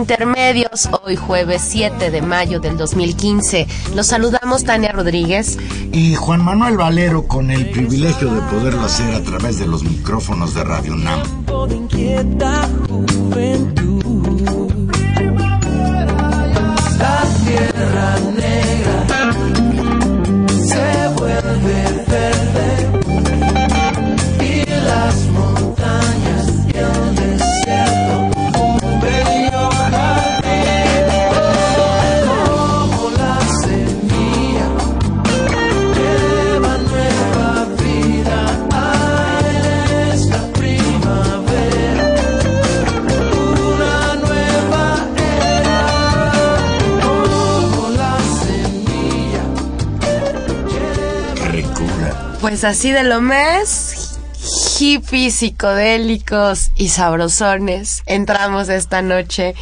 Intermedios, hoy jueves 7 de mayo del 2015. Los saludamos Tania Rodríguez y Juan Manuel Valero con el privilegio de poderlo hacer a través de los micrófonos de Radio NAM. La tierra negra se vuelve Pues así de lo más hippies, psicodélicos y sabrosones, entramos esta noche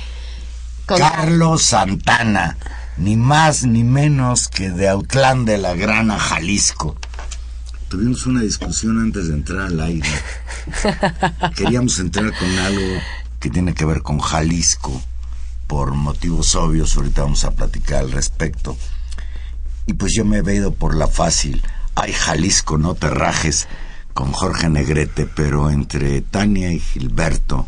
con Carlos Santana, ni más ni menos que de Autlán de la Grana, Jalisco. Tuvimos una discusión antes de entrar al aire. Queríamos entrar con algo que tiene que ver con Jalisco, por motivos obvios, ahorita vamos a platicar al respecto. Y pues yo me he ido por la fácil Ay, Jalisco, no te rajes con Jorge Negrete, pero entre Tania y Gilberto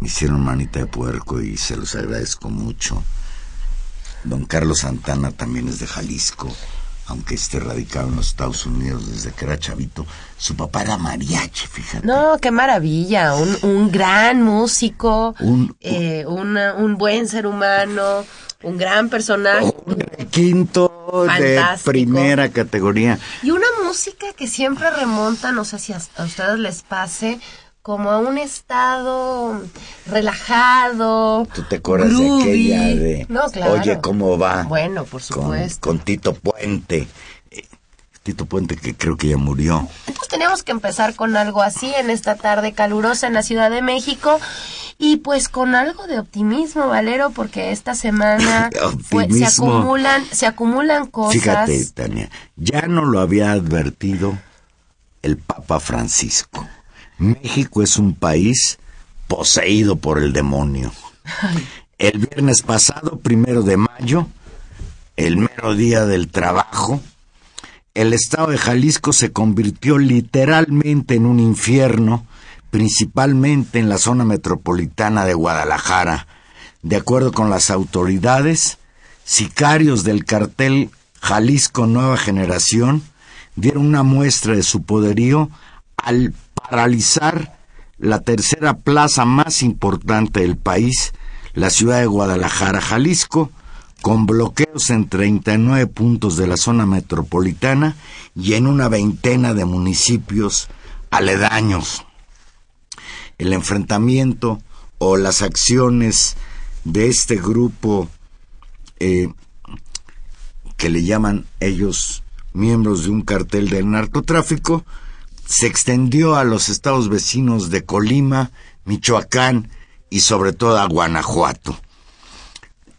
me hicieron manita de puerco y se los agradezco mucho. Don Carlos Santana también es de Jalisco, aunque esté radicado en los Estados Unidos desde que era chavito. Su papá era mariachi, fíjate. No, qué maravilla, un, un gran músico, un, eh, un buen ser humano un gran personaje. Un quinto de primera categoría. Y una música que siempre remonta, no sé si a, ustedes les pase, como a un estado relajado. ¿Tú te acuerdas de aquella de no, claro. Oye, ¿cómo va? Bueno, por supuesto. con Tito Puente. Tito Puente, que creo que ya murió. Entonces teníamos que empezar con algo así en esta tarde calurosa en la Ciudad de México y pues con algo de optimismo, Valero, porque esta semana se acumulan, se acumulan cosas. Fíjate, Tania, ya no lo había advertido el Papa Francisco. México es un país poseído por el demonio. El viernes pasado, primero de mayo, el mero día del trabajo, el estado de Jalisco se convirtió literalmente en un infierno, principalmente en la zona metropolitana de Guadalajara. De acuerdo con las autoridades, sicarios del cartel Jalisco Nueva Generación dieron una muestra de su poderío al paralizar la tercera plaza más importante del país, la ciudad de Guadalajara, Jalisco, con bloqueos en 39 puntos de la zona metropolitana y en una veintena de municipios aledaños. El enfrentamiento o las acciones de este grupo eh, que le llaman ellos miembros de un cartel del narcotráfico se extendió a los estados vecinos de Colima, Michoacán y sobre todo a Guanajuato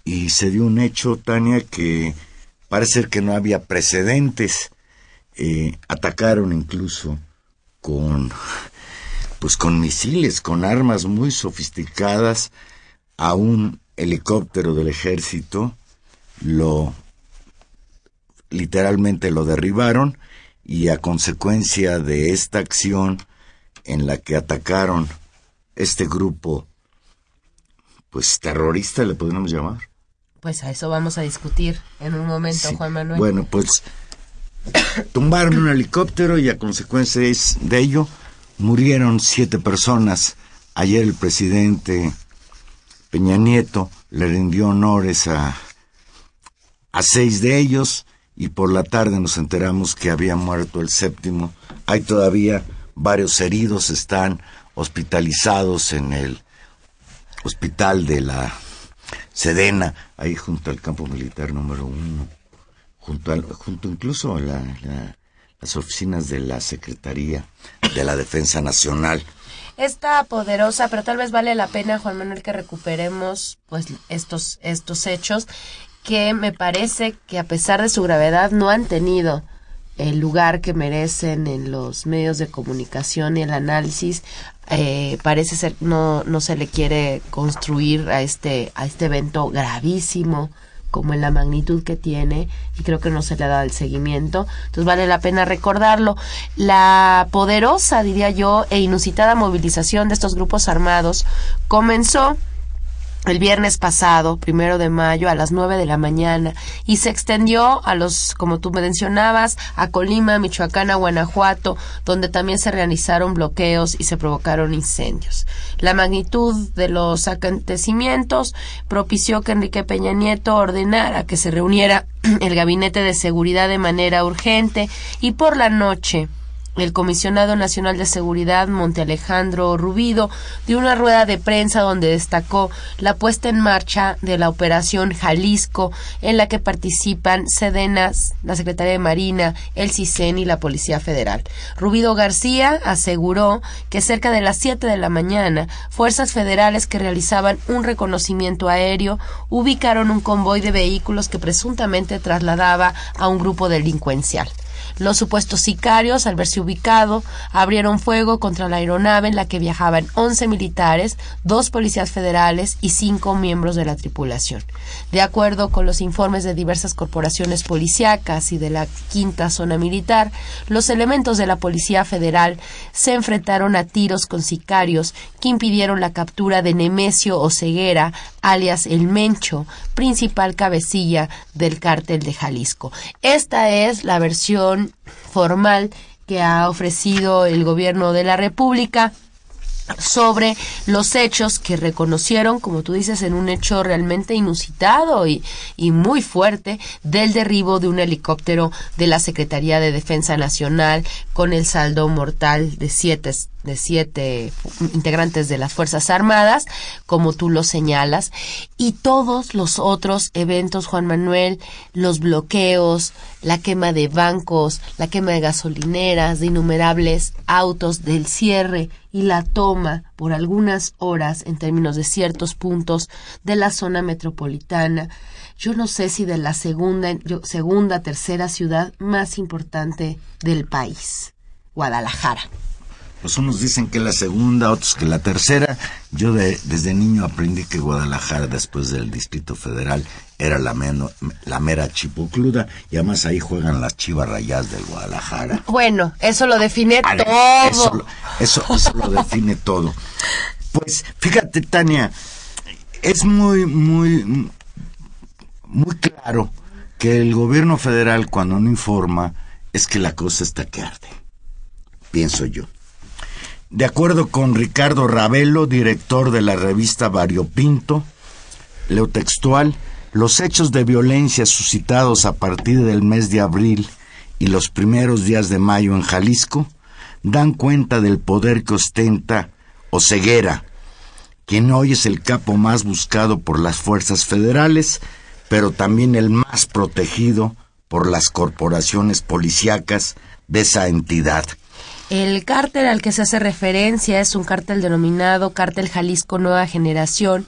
y se dio un hecho, Tania, que parece que no había precedentes. Eh, atacaron incluso con pues con misiles, con armas muy sofisticadas a un helicóptero del ejército, lo literalmente lo derribaron y a consecuencia de esta acción en la que atacaron este grupo pues terrorista le podríamos llamar. Pues a eso vamos a discutir en un momento, Juan Manuel. Bueno, pues tumbaron un helicóptero y a consecuencia de ello murieron siete personas. Ayer el presidente Peña Nieto le rindió honores a, a seis de ellos y por la tarde nos enteramos que había muerto el séptimo. Hay todavía varios heridos, están hospitalizados en el hospital de la Sedena, ahí junto al campo militar número uno, junto, al, junto incluso a las oficinas de la Secretaría de la Defensa Nacional. Esta poderosa, pero tal vez vale la pena, Juan Manuel, que recuperemos pues estos, estos hechos que me parece que a pesar de su gravedad no han tenido el lugar que merecen en los medios de comunicación y el análisis eh, parece ser no no se le quiere construir a este a este evento gravísimo como en la magnitud que tiene y creo que no se le ha dado el seguimiento. Entonces vale la pena recordarlo. La poderosa diría yo e inusitada movilización de estos grupos armados comenzó el viernes pasado, primero de mayo, a las nueve de la mañana, y se extendió a los, como tú me mencionabas, a Colima, Michoacán, a Guanajuato, donde también se realizaron bloqueos y se provocaron incendios. La magnitud de los acontecimientos propició que Enrique Peña Nieto ordenara que se reuniera el gabinete de seguridad de manera urgente y por la noche el comisionado nacional de seguridad Monte Alejandro Rubido dio una rueda de prensa donde destacó la puesta en marcha de la operación Jalisco en la que participan Sedenas, la Secretaría de Marina, el CISEN y la Policía Federal. Rubido García aseguró que cerca de las siete de la mañana fuerzas federales que realizaban un reconocimiento aéreo ubicaron un convoy de vehículos que presuntamente trasladaba a un grupo delincuencial. Los supuestos sicarios, al verse ubicado, abrieron fuego contra la aeronave en la que viajaban 11 militares, dos policías federales y cinco miembros de la tripulación. De acuerdo con los informes de diversas corporaciones policíacas y de la quinta zona militar, los elementos de la Policía Federal se enfrentaron a tiros con sicarios que impidieron la captura de Nemesio Oceguera, alias El Mencho, principal cabecilla del cártel de Jalisco. Esta es la versión formal que ha ofrecido el gobierno de la República sobre los hechos que reconocieron, como tú dices, en un hecho realmente inusitado y, y, muy fuerte del derribo de un helicóptero de la Secretaría de Defensa Nacional con el saldo mortal de siete de siete integrantes de las Fuerzas Armadas, como tú lo señalas, y todos los otros eventos, Juan Manuel, los bloqueos, la quema de bancos, la quema de gasolineras, de innumerables autos, del cierre y la toma por algunas horas en términos de ciertos puntos de la zona metropolitana. Yo no sé si de la segunda, segunda, tercera ciudad más importante del país, Guadalajara. Pues unos dicen que la segunda, otros que la tercera. Yo de, desde niño aprendí que Guadalajara, después del Distrito Federal, era la, la mera chipocluda y además ahí juegan las chivas rayadas del Guadalajara. Bueno, eso lo define todo. Eso, eso, lo define todo. Pues fíjate, Tania, es muy, muy, muy claro que el gobierno federal cuando no informa es que la cosa está que arde. Pienso yo. De acuerdo con Ricardo Ravelo, director de la revista Variopinto, leo textual, los hechos de violencia suscitados a partir del mes de abril y los primeros días de mayo en Jalisco dan cuenta del poder que ostenta Oceguera, quien hoy es el capo más buscado por las fuerzas federales, pero también el más protegido por las corporaciones policíacas de esa entidad. El cártel al que se hace referencia es un cártel denominado Cártel Jalisco Nueva Generación,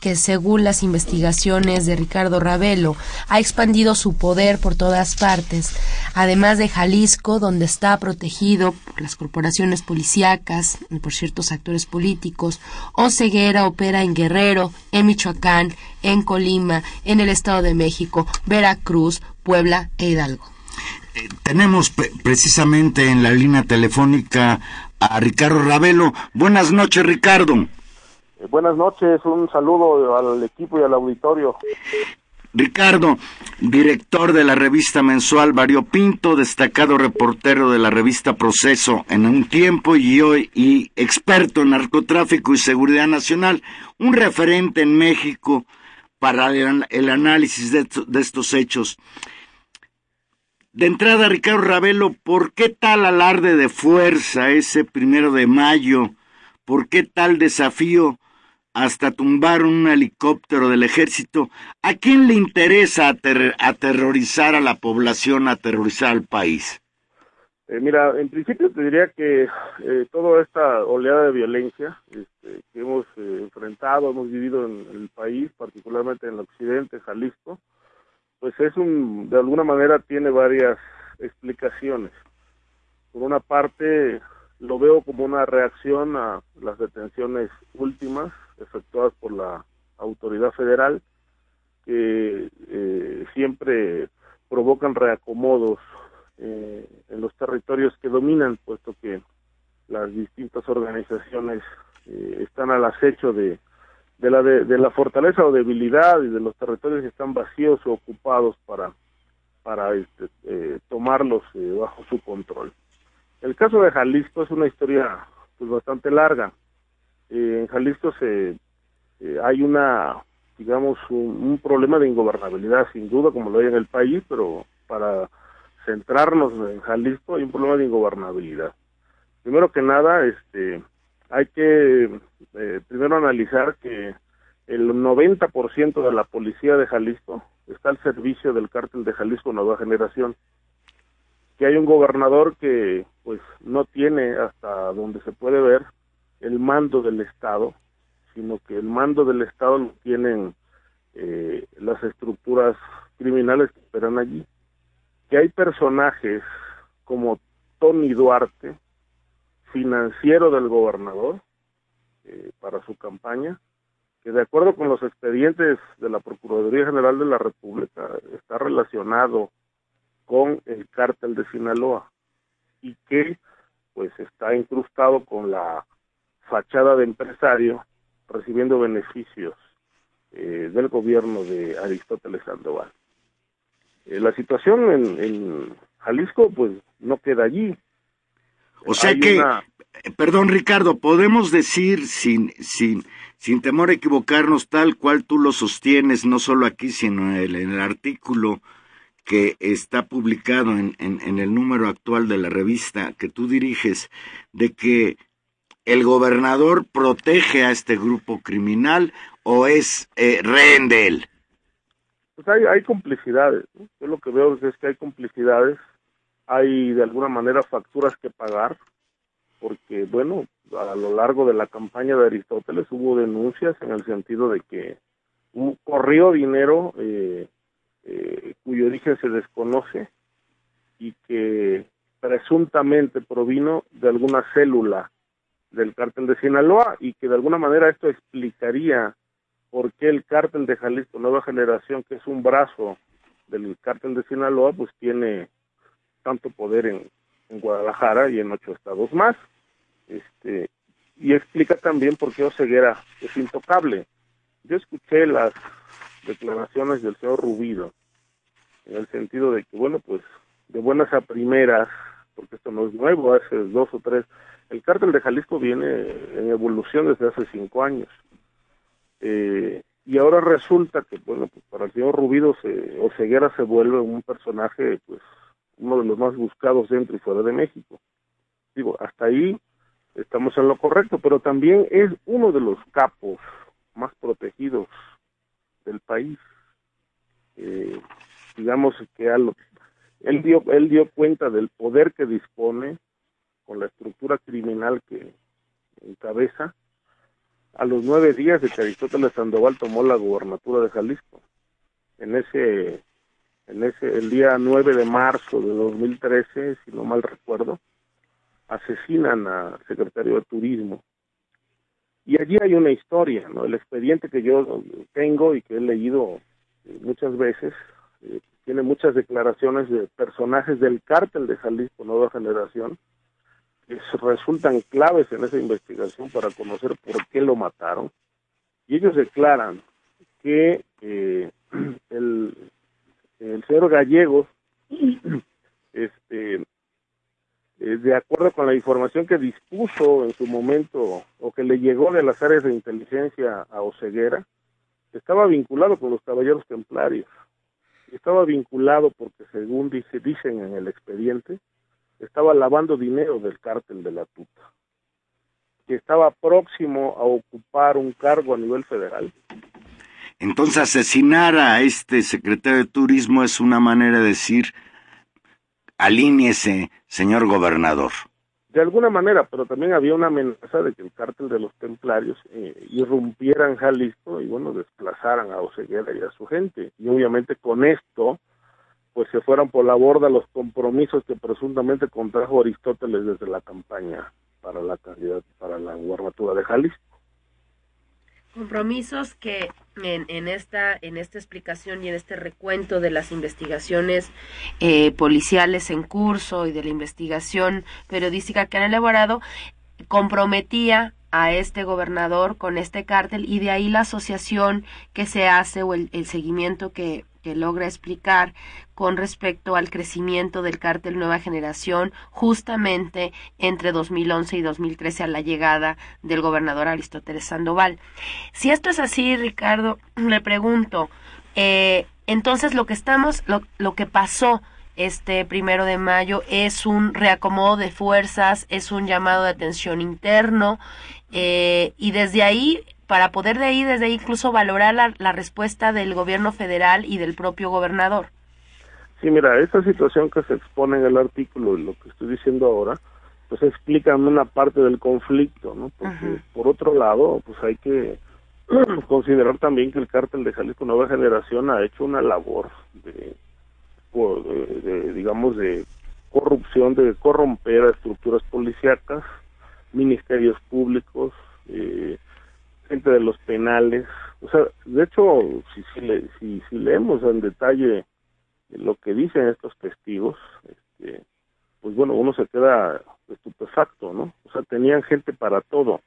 que según las investigaciones de Ricardo Ravelo ha expandido su poder por todas partes, además de Jalisco, donde está protegido por las corporaciones policíacas y por ciertos actores políticos, Oceguera opera en Guerrero, en Michoacán, en Colima, en el Estado de México, Veracruz, Puebla e Hidalgo tenemos precisamente en la línea telefónica a Ricardo Ravelo. Buenas noches, Ricardo. Eh, buenas noches, un saludo al equipo y al auditorio. Ricardo, director de la revista mensual Pinto, destacado reportero de la revista Proceso en un tiempo y hoy y experto en narcotráfico y seguridad nacional, un referente en México para el, análisis de estos hechos. De entrada, Ricardo Ravelo, ¿por qué tal alarde de fuerza ese primero de mayo? ¿Por qué tal desafío hasta tumbar un helicóptero del ejército? ¿A quién le interesa aterrorizar a la población, aterrorizar al país? Eh, mira, en principio te diría que eh, toda esta oleada de violencia este, que hemos eh, enfrentado, hemos vivido en el país, particularmente en el occidente, Jalisco, pues es un, de alguna manera tiene varias explicaciones. Por una parte, lo veo como una reacción a las detenciones últimas efectuadas por la autoridad federal, que eh, siempre provocan reacomodos eh, en los territorios que dominan, puesto que las distintas organizaciones eh, están al acecho de de la, de, la fortaleza o debilidad y de los territorios que están vacíos o ocupados para, para este, eh, tomarlos eh, bajo su control. El caso de Jalisco es una historia pues bastante larga. Eh, en Jalisco se hay una digamos un, problema de ingobernabilidad sin duda como lo hay en el país, pero para centrarnos en Jalisco hay un problema de ingobernabilidad. Primero que nada, este hay que eh, primero analizar que el 90% de la policía de Jalisco está al servicio del cártel de Jalisco Nueva Generación. Que hay un gobernador que pues no tiene hasta donde se puede ver el mando del Estado, sino que el mando del Estado lo tienen eh, las estructuras criminales que esperan allí. Que hay personajes como Tony Duarte, financiero del gobernador eh, para su campaña, que de acuerdo con los expedientes de la Procuraduría General de la República está relacionado con el cártel de Sinaloa y que pues está incrustado con la fachada de empresario recibiendo beneficios eh, del gobierno de Aristóteles Sandoval. Eh, la situación en, en Jalisco pues no queda allí, o sea que, perdón Ricardo, podemos decir sin, sin, sin temor a equivocarnos tal cual tú lo sostienes, no solo aquí, sino en el, artículo que está publicado en, en, el número actual de la revista que tú diriges, de que el gobernador protege a este grupo criminal o es eh, rehén de él? Pues hay, hay complicidades. Yo lo que veo es que hay complicidades hay de alguna manera facturas que pagar, porque bueno, a lo largo de la campaña de Aristóteles hubo denuncias en el sentido de que corrió dinero eh, eh, cuyo origen se desconoce y que presuntamente provino de alguna célula del cártel de Sinaloa y que de alguna manera esto explicaría por qué el cártel de Jalisco Nueva Generación, que es un brazo del cártel de Sinaloa, pues tiene tanto poder en, Guadalajara y en ocho estados más. Este, y explica también por qué Oseguera es intocable. Yo escuché las declaraciones del señor Rubido, en el sentido de que, bueno, pues de buenas a primeras, porque esto no es nuevo, hace dos o tres, el cártel de Jalisco viene en evolución desde hace cinco años. Eh, y ahora resulta que, bueno, pues para el señor Rubido se, Oseguera se vuelve un personaje, pues, uno de los más buscados dentro y fuera de México. Digo, hasta ahí estamos en lo correcto, pero también es uno de los capos más protegidos del país. Eh, digamos que él dio él dio cuenta del poder que dispone con la estructura criminal que encabeza, a los nueve días de que Aristóteles Sandoval tomó la gubernatura de Jalisco. En ese, en ese, el día 9 de marzo de 2013, si no mal recuerdo, asesinan al secretario de Turismo. Y allí hay una historia, ¿no? El expediente que yo tengo y que he leído muchas veces, eh, tiene muchas declaraciones de personajes del cártel de Jalisco Nueva Generación, que resultan claves en esa investigación para conocer por qué lo mataron. Y ellos declaran que eh, el, el señor Gallegos, este, eh, de acuerdo con la información que dispuso en su momento o que le llegó de las áreas de inteligencia a Oceguera, estaba vinculado con los caballeros templarios. Estaba vinculado porque, según dice, dicen en el expediente, estaba lavando dinero del cártel de la tuta, que estaba próximo a ocupar un cargo a nivel federal. Entonces, asesinar a este secretario de Turismo es una manera de decir, alíñese, señor gobernador. De alguna manera, pero también había una amenaza de que el cártel de los templarios eh, irrumpiera en Jalisco y, bueno, desplazaran a Oseguera y a su gente. Y obviamente con esto, pues se fueran por la borda los compromisos que presuntamente contrajo Aristóteles desde la campaña para la candidatura para la gubernatura de Jalisco. Compromisos que en, en, esta en esta explicación y en este recuento de las investigaciones eh, policiales en curso y de la investigación periodística que han elaborado comprometía a este gobernador con este cártel y de ahí la asociación que se hace o el, el seguimiento que, que logra explicar con respecto al crecimiento del cártel Nueva Generación justamente entre 2011 y 2013 a la llegada del gobernador Aristóteles Sandoval. Si esto es así, Ricardo, le pregunto, eh, entonces lo que estamos, lo, lo que pasó este primero de mayo es un reacomodo de fuerzas, es un llamado de atención interno eh, y desde ahí para poder de ahí, desde ahí incluso valorar la, la, respuesta del gobierno federal y del propio gobernador. Sí, mira, esa situación que se expone en el artículo y lo que estoy diciendo ahora, pues explican una parte del conflicto, ¿no? Porque por otro lado, pues hay que considerar también que el cártel de Jalisco Nueva Generación ha hecho una labor de, de, de digamos, de corrupción, de corromper a estructuras policíacas, ministerios públicos, eh, de los penales. O sea, de hecho, si, si, le, si, si leemos en detalle lo que dicen estos testigos, este, pues bueno, uno se queda estupefacto, ¿no? O sea, tenían gente para todo.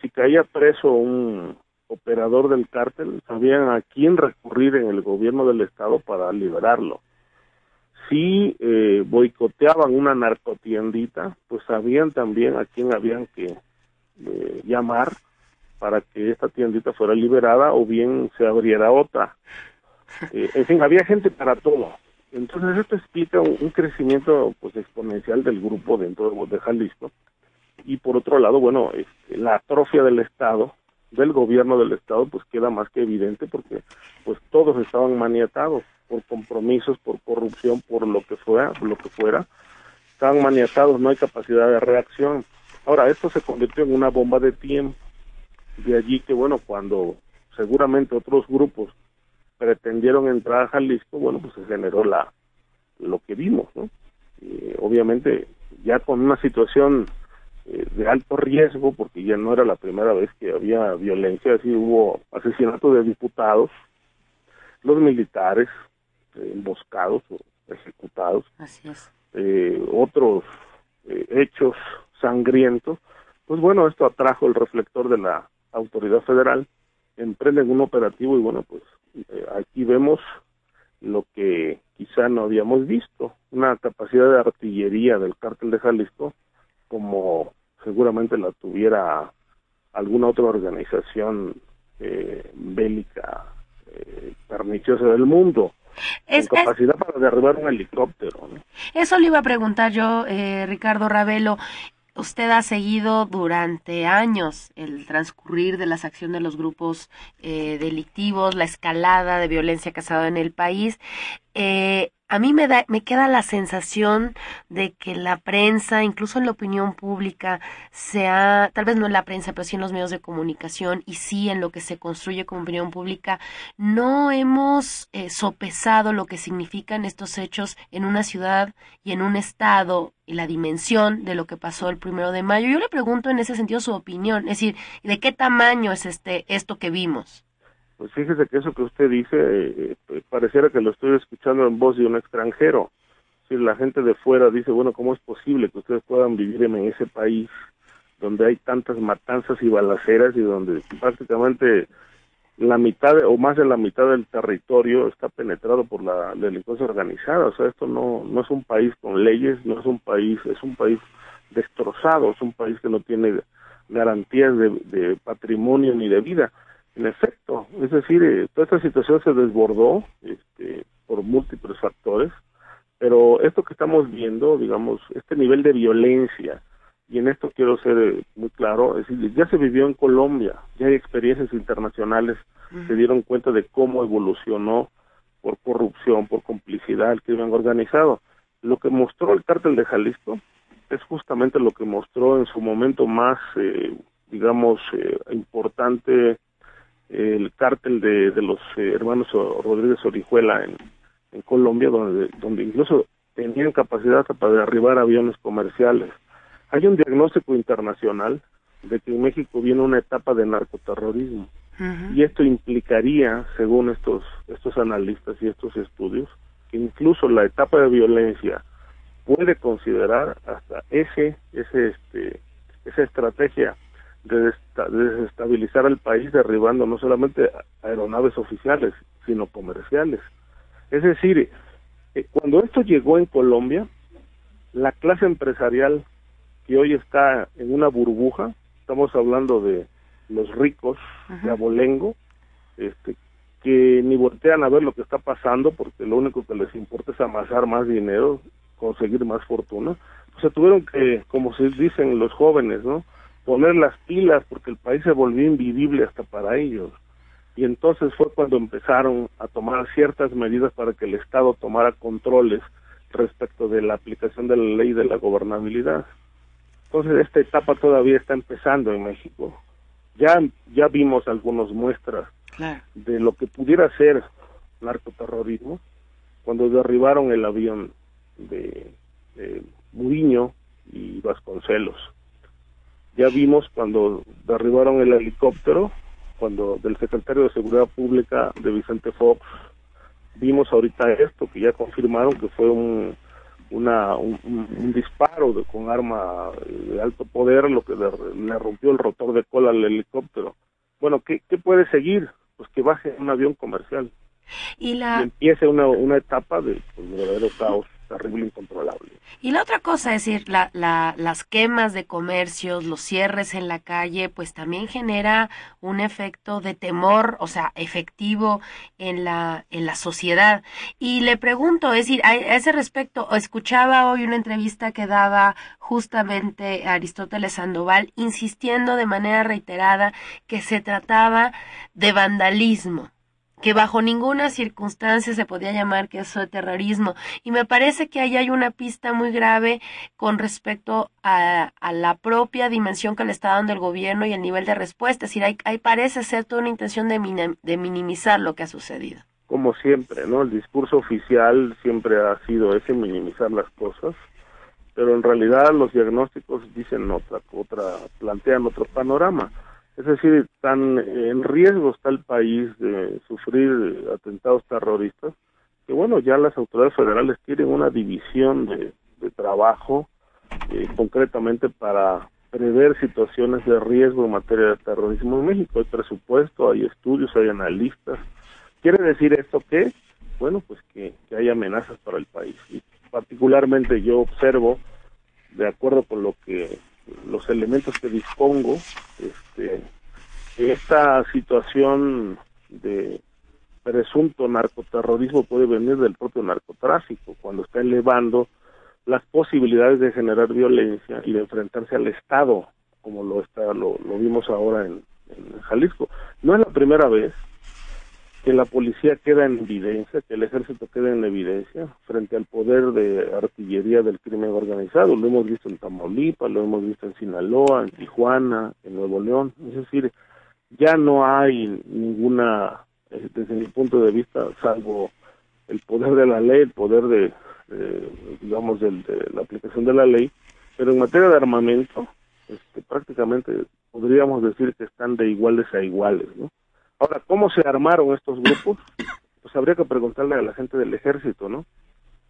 Si caía preso un operador del cártel, sabían a quién recurrir en el gobierno del estado para liberarlo. Si eh, boicoteaban una narcotiendita, pues sabían también a quién habían que eh, llamar para que esta tiendita fuera liberada o bien se abriera otra. Eh, en fin, había gente para todo. Entonces esto explica un, crecimiento pues exponencial del grupo dentro de, Jalisco y por otro lado, bueno, este, la atrofia del Estado, del gobierno del Estado, pues queda más que evidente porque pues todos estaban maniatados por compromisos, por corrupción, por lo que fuera, por lo que fuera, estaban maniatados, no hay capacidad de reacción. Ahora, esto se convirtió en una bomba de tiempo de allí que, bueno, cuando seguramente otros grupos pretendieron entrar a Jalisco, bueno, pues se generó la lo que vimos, ¿no? Y obviamente ya con una situación eh, de alto riesgo, porque ya no era la primera vez que había violencia, así hubo asesinatos de diputados, los militares eh, emboscados o ejecutados, Así es. Eh, otros hechos sangrientos, pues bueno, esto atrajo el reflector de la autoridad federal, emprenden un operativo y bueno, pues eh, aquí vemos lo que quizá no habíamos visto, una capacidad de artillería del cártel de Jalisco como seguramente la tuviera alguna otra organización eh, bélica eh, perniciosa del mundo. Es, con capacidad es, para derribar un helicóptero. ¿no? Eso le iba a preguntar yo, eh, Ricardo Ravelo usted ha seguido durante años el transcurrir de las acciones de los grupos eh, delictivos, la escalada de violencia estado en el país. Eh, a mí me da, me queda la sensación de que la prensa, incluso en la opinión pública, sea, tal vez no en la prensa, pero sí en los medios de comunicación y sí en lo que se construye como opinión pública, no hemos eh, sopesado lo que significan estos hechos en una ciudad y en un estado y la dimensión de lo que pasó el primero de mayo. Yo le pregunto en ese sentido su opinión, es decir, ¿de qué tamaño es este esto que vimos? Pues fíjese que eso que usted dice eh, eh, pareciera que lo estoy escuchando en voz de un extranjero. Si la gente de fuera dice, bueno, ¿cómo es posible que ustedes puedan vivir en ese país donde hay tantas matanzas y balaceras y donde prácticamente la mitad o más de la mitad del territorio está penetrado por la delincuencia organizada. O sea, esto no, no es un país con leyes, no es un país, es un país destrozado, es un país que no tiene garantías de, de patrimonio ni de vida. En efecto, es decir, eh, toda esta situación se desbordó este, por múltiples factores, pero esto que estamos viendo, digamos, este nivel de violencia, y en esto quiero ser eh, muy claro, es decir, ya se vivió en Colombia, ya hay experiencias internacionales, se dieron cuenta de cómo evolucionó por corrupción, por complicidad el crimen organizado. Lo que mostró el cártel de Jalisco es justamente lo que mostró en su momento más, eh, digamos, importante el cártel de, de los eh, hermanos Rodríguez Orijuela en, en Colombia, donde, donde incluso tenían capacidad para derribar aviones comerciales. Hay un diagnóstico internacional de que en México viene una etapa de narcoterrorismo y esto implicaría, según estos estos analistas y estos estudios, que incluso la etapa de violencia puede considerar hasta ese ese este esa estrategia de desestabilizar el país derribando no solamente aeronaves oficiales, sino comerciales. Es decir, eh, cuando esto llegó en Colombia, la clase empresarial que hoy está en una burbuja, estamos hablando de los ricos de abolengo, este, que ni voltean a ver lo que está pasando porque lo único que les importa es amasar más dinero, conseguir más fortuna. O sea, tuvieron que, como se dicen los jóvenes, ¿no? Poner las pilas porque el país se volvió invivible hasta para ellos. Y entonces fue cuando empezaron a tomar ciertas medidas para que el Estado tomara controles respecto de la aplicación de la ley de la gobernabilidad. Entonces esta etapa todavía está empezando en México. Ya ya vimos algunas muestras de lo que pudiera ser narcoterrorismo cuando derribaron el avión de, de Muriño y Vasconcelos ya vimos cuando derribaron el helicóptero, cuando del secretario de Seguridad Pública de Vicente Fox, vimos ahorita esto, que ya confirmaron que fue un, una, un, disparo con arma de alto poder, lo que le, rompió el rotor de cola al helicóptero. Bueno, ¿qué, qué puede seguir? Pues que baje un avión comercial. Y, la... empiece una, una etapa de pues, verdadero caos terrible, incontrolable. Y la otra cosa, es decir, la, la, las quemas de comercios, los cierres en la calle, pues también genera un efecto de temor, o sea, efectivo en la, en la sociedad. Y le pregunto, es decir, a ese respecto, escuchaba hoy una entrevista que daba justamente Aristóteles Sandoval, insistiendo de manera reiterada que se trataba de vandalismo que bajo ninguna circunstancia se podía llamar que eso de terrorismo. Y me parece que ahí hay una pista muy grave con respecto a, la propia dimensión que le está dando el gobierno y el nivel de respuesta. Es decir, hay, parece ser toda una intención de, de minimizar lo que ha sucedido. Como siempre, ¿no? El discurso oficial siempre ha sido ese, minimizar las cosas pero en realidad los diagnósticos dicen otra, otra, plantean otro panorama. Es decir, tan en riesgo está el país de sufrir atentados terroristas que bueno, ya las autoridades federales tienen una división de, trabajo eh, concretamente para prever situaciones de riesgo en materia de terrorismo en México. Hay presupuesto, hay estudios, hay analistas. ¿Quiere decir esto que? Bueno, pues que, que hay amenazas para el país. Y particularmente yo observo, de acuerdo con lo que los elementos que dispongo, este, esta situación de presunto narcoterrorismo puede venir del propio narcotráfico, cuando está elevando las posibilidades de generar violencia y de enfrentarse al Estado, como lo está lo, vimos ahora en, en, Jalisco. No es la primera vez que la policía queda en evidencia, que el ejército queda en evidencia frente al poder de artillería del crimen organizado. Lo hemos visto en Tamaulipas, lo hemos visto en Sinaloa, en Tijuana, en Nuevo León. Es decir, ya no hay ninguna, eh, desde mi punto de vista, salvo el poder de la ley, el poder de, digamos, de la aplicación de la ley, pero en materia de armamento, este, prácticamente podríamos decir que están de iguales a iguales, ¿no? Ahora, ¿cómo se armaron estos grupos? Pues habría que preguntarle a la gente del ejército, ¿no?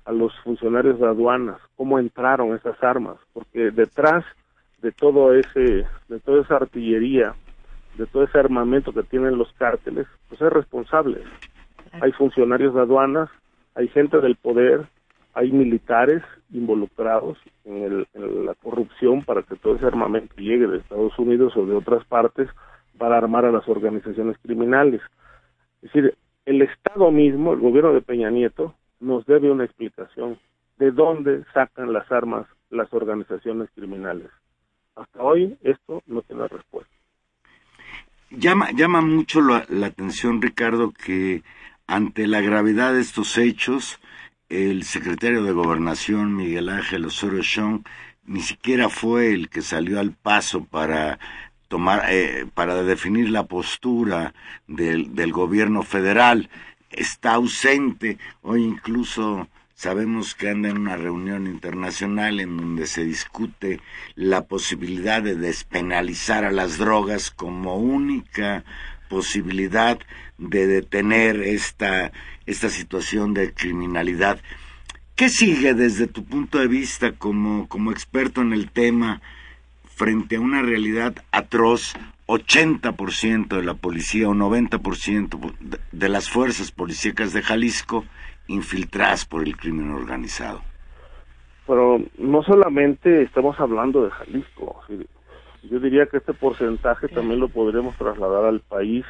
A los funcionarios de aduanas, ¿cómo entraron esas armas? Porque detrás de todo ese, de toda esa artillería, de todo ese armamento que tienen los cárteles, pues hay responsables. Hay funcionarios de aduanas, hay gente del poder, hay militares involucrados en, en, la corrupción para que todo ese armamento llegue de Estados Unidos o de otras partes para armar a las organizaciones criminales. Es decir, el Estado mismo, el gobierno de Peña Nieto, nos debe una explicación de dónde sacan las armas las organizaciones criminales. Hasta hoy esto no tiene respuesta. Llama, llama mucho la, atención, Ricardo, que ante la gravedad de estos hechos, el secretario de Gobernación, Miguel Ángel Osorio Chong, ni siquiera fue el que salió al paso para eh, para definir la postura del, del gobierno federal. Está ausente. Hoy incluso sabemos que anda en una reunión internacional en donde se discute la posibilidad de despenalizar a las drogas como única posibilidad de detener esta esta situación de criminalidad. ¿Qué sigue desde tu punto de vista como, como experto en el tema frente a una realidad atroz, 80% de la policía o 90% de las fuerzas policíacas de Jalisco infiltradas por el crimen organizado. Pero no solamente estamos hablando de Jalisco, yo diría que este porcentaje también lo podremos trasladar al país.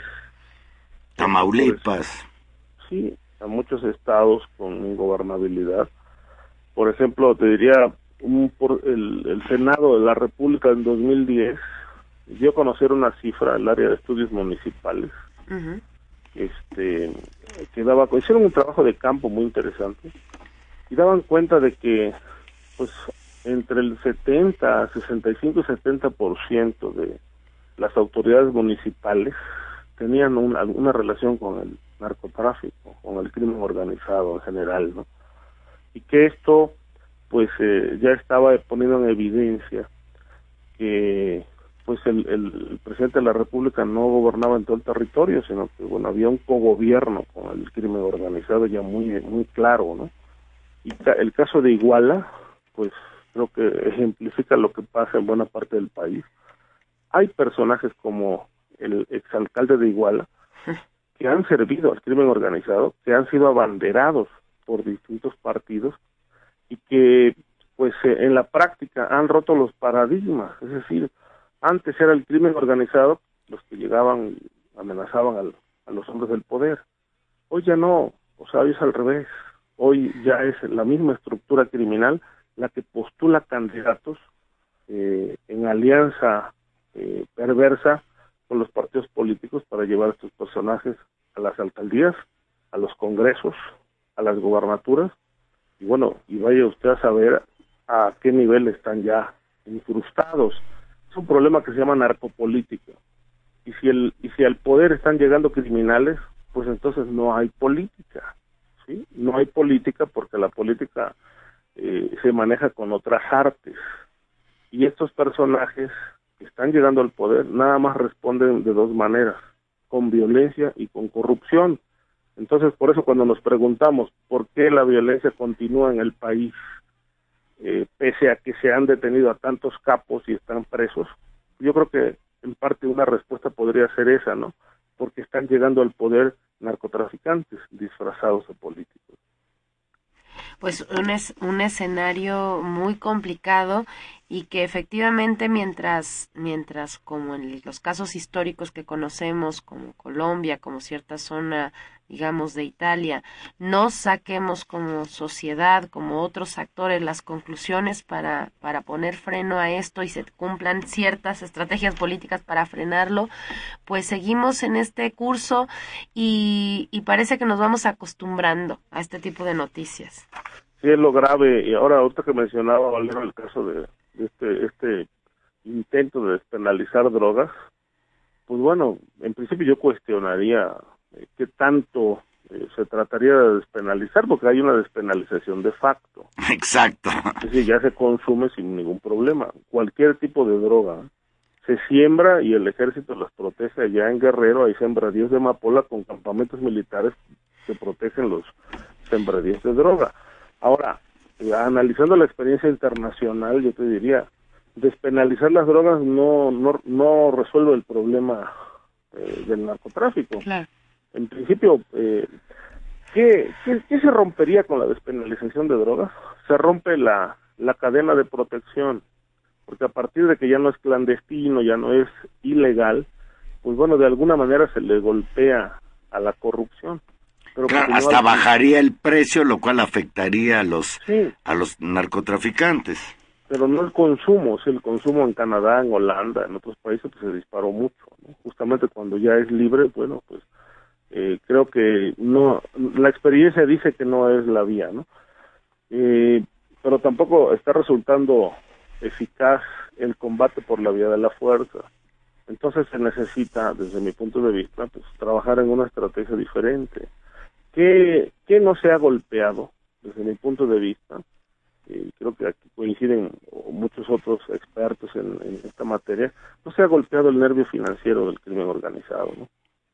Tamaulipas. Sí, a muchos estados con ingobernabilidad. Por ejemplo, te diría por el, Senado de la República en 2010 dio a conocer una cifra el área de estudios municipales. Este que daba hicieron un trabajo de campo muy interesante y daban cuenta de que pues entre el 70 65 y 70 por ciento de las autoridades municipales tenían una, una relación con el narcotráfico con el crimen organizado en general no y que esto pues eh, ya estaba poniendo en evidencia que pues el, el, presidente de la República no gobernaba en todo el territorio, sino que bueno había un cogobierno con el crimen organizado ya muy muy claro, ¿no? Y el caso de Iguala, pues creo que ejemplifica lo que pasa en buena parte del país. Hay personajes como el exalcalde de Iguala que han servido al crimen organizado, que han sido abanderados por distintos partidos y que pues eh, en la práctica han roto los paradigmas, es decir, antes era el crimen organizado los que llegaban amenazaban a los hombres del poder. Hoy ya no, o sea, hoy es al revés. Hoy ya es la misma estructura criminal la que postula candidatos eh, en alianza eh, perversa con los partidos políticos para llevar a estos personajes a las alcaldías, a los congresos, a las gobernaturas y bueno, y vaya usted a saber a qué nivel están ya incrustados. Es un problema que se llama narcopolítica. Y si el y si al poder están llegando criminales, pues entonces no hay política, ¿sí? No hay política porque la política eh, se maneja con otras artes. Y estos personajes que están llegando al poder nada más responden de dos maneras, con violencia y con corrupción. Entonces, por eso cuando nos preguntamos por qué la violencia continúa en el país, eh, pese a que se han detenido a tantos capos y están presos, yo creo que en parte una respuesta podría ser esa, ¿no? Porque están llegando al poder narcotraficantes disfrazados de políticos pues un, es, un escenario muy complicado y que efectivamente mientras, mientras como en los casos históricos que conocemos, como Colombia, como cierta zona digamos, de Italia, no saquemos como sociedad, como otros actores, las conclusiones para, para poner freno a esto y se cumplan ciertas estrategias políticas para frenarlo, pues seguimos en este curso y, y parece que nos vamos acostumbrando a este tipo de noticias. Sí, es lo grave. Y ahora, ahorita que mencionaba Valero el caso de, este, este intento de despenalizar drogas, pues bueno, en principio yo cuestionaría eh, qué tanto eh, se trataría de despenalizar, porque hay una despenalización de facto. Exacto. Es decir, ya se consume sin ningún problema. Cualquier tipo de droga se siembra y el ejército los protege allá en Guerrero, hay sembradíos de amapola con campamentos militares que protegen los sembradíos de droga. Ahora, eh, analizando la experiencia internacional, yo te diría, despenalizar las drogas no, no, no resuelve el problema eh, del narcotráfico. En principio, eh, ¿qué, qué, se rompería con la despenalización de drogas? Se rompe la, la cadena de protección, porque a partir de que ya no es clandestino, ya no es ilegal, pues bueno, de alguna manera se le golpea a la corrupción. Pero hasta bajaría el precio, lo cual afectaría a los, a los narcotraficantes pero no el consumo, si el consumo en Canadá, en Holanda, en otros países pues se disparó mucho, justamente cuando ya es libre, bueno, pues eh, creo que no, la experiencia dice que no es la vía, ¿no? Eh, pero tampoco está resultando eficaz el combate por la vía de la fuerza. Entonces se necesita, desde mi punto de vista, pues trabajar en una estrategia diferente. ¿Qué, qué no se ha golpeado, desde mi punto de vista? y creo que aquí coinciden muchos otros expertos en, esta materia, no se ha golpeado el nervio financiero del crimen organizado. ¿no?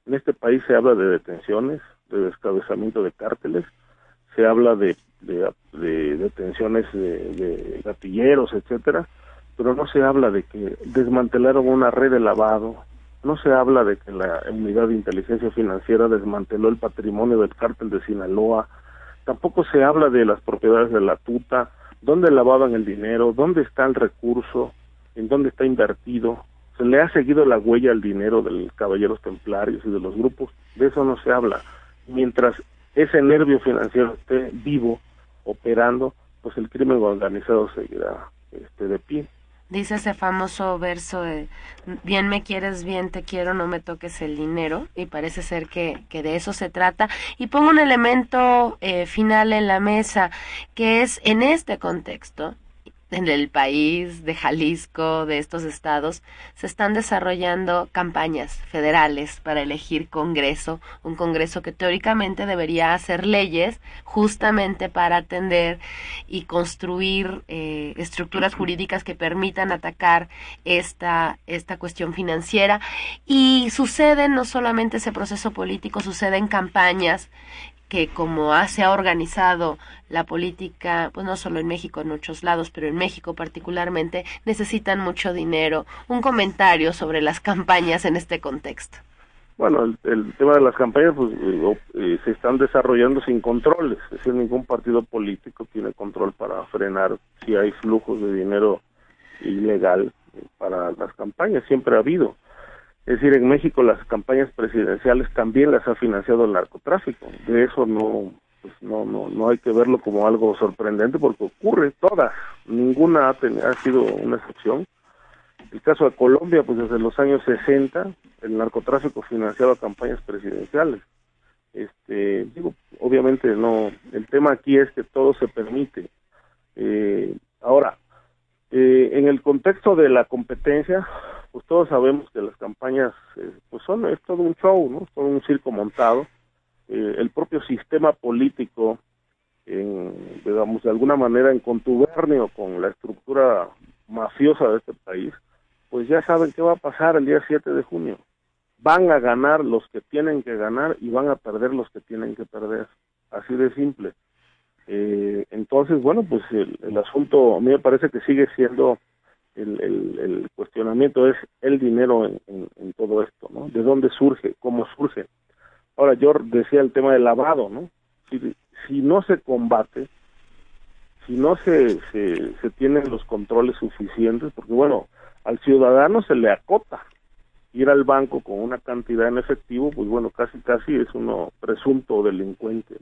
En este país se habla de detenciones, de descabezamiento de cárteles, se habla de, de, detenciones de, de, gatilleros, etcétera, pero no se habla de que desmantelaron una red de lavado, no se habla de que la unidad de inteligencia financiera desmanteló el patrimonio del cártel de Sinaloa, tampoco se habla de las propiedades de la tuta, dónde lavaban el dinero, dónde está el recurso, en dónde está invertido. Le ha seguido la huella al dinero de los caballeros templarios y de los grupos. De eso no se habla. Mientras ese nervio financiero esté vivo, operando, pues el crimen organizado seguirá este, de pie. Dice ese famoso verso de bien me quieres, bien te quiero, no me toques el dinero y parece ser que, que de eso se trata. Y pongo un elemento eh, final en la mesa que es en este contexto en el país de Jalisco, de estos estados, se están desarrollando campañas federales para elegir Congreso, un Congreso que teóricamente debería hacer leyes justamente para atender y construir eh, estructuras jurídicas que permitan atacar esta, esta cuestión financiera. Y sucede no solamente ese proceso político, sucede en campañas que como se ha organizado la política, pues no solo en México, en muchos lados, pero en México particularmente, necesitan mucho dinero. Un comentario sobre las campañas en este contexto. Bueno, el, tema de las campañas pues, eh, se están desarrollando sin controles, es decir, ningún partido político tiene control para frenar si hay flujos de dinero ilegal eh, para las campañas, siempre ha habido. Es decir, en México las campañas presidenciales también las ha financiado el narcotráfico. De eso no, pues no, no, no hay que verlo como algo sorprendente porque ocurre todas. Ninguna ha, ha sido una excepción. El caso de Colombia, pues desde los años 60 el narcotráfico financiaba campañas presidenciales. Este, digo, obviamente no. El tema aquí es que todo se permite. Eh, ahora, eh, en el contexto de la competencia, pues todos sabemos que las campañas eh, pues son es todo un show, ¿no? Es todo un circo montado. Eh, el propio sistema político, en, digamos, de alguna manera en contubernio con la estructura mafiosa de este país, pues ya saben qué va a pasar el día 7 de junio. Van a ganar los que tienen que ganar y van a perder los que tienen que perder. Así de simple. Eh, entonces, bueno, pues el, el, asunto a mí me parece que sigue siendo el, cuestionamiento es el dinero en, todo esto, ¿no? ¿De dónde surge? ¿Cómo surge? Ahora, yo decía el tema del lavado, ¿no? Si, no se combate, si no se, se, se tienen los controles suficientes, porque bueno, al ciudadano se le acota, ir al banco con una cantidad en efectivo, pues bueno, casi casi es uno presunto delincuente.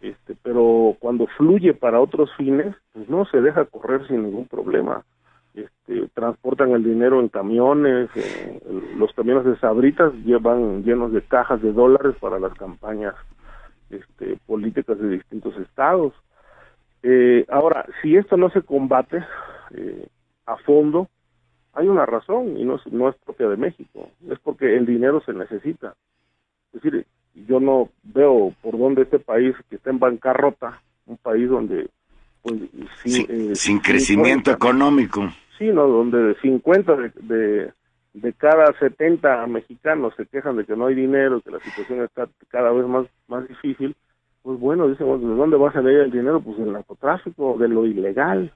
Este, pero cuando fluye para otros fines, pues no se deja correr sin ningún problema. Este, transportan el dinero en camiones, eh, los camiones de sabritas llevan llenos de cajas de dólares para las campañas este, políticas de distintos estados. Eh, ahora, si esto no se combate eh, a fondo, hay una razón y no es, no es propia de México, es porque el dinero se necesita. Es decir, yo no veo por dónde este país que está en bancarrota, un país donde... Pues, sin, eh, crecimiento económico. Sí, ¿no? donde de 50 de, de, cada 70 mexicanos se quejan de que no hay dinero, que la situación está cada vez más, más difícil, pues bueno, dicen, ¿de dónde va a salir el dinero? Pues del narcotráfico, de lo ilegal.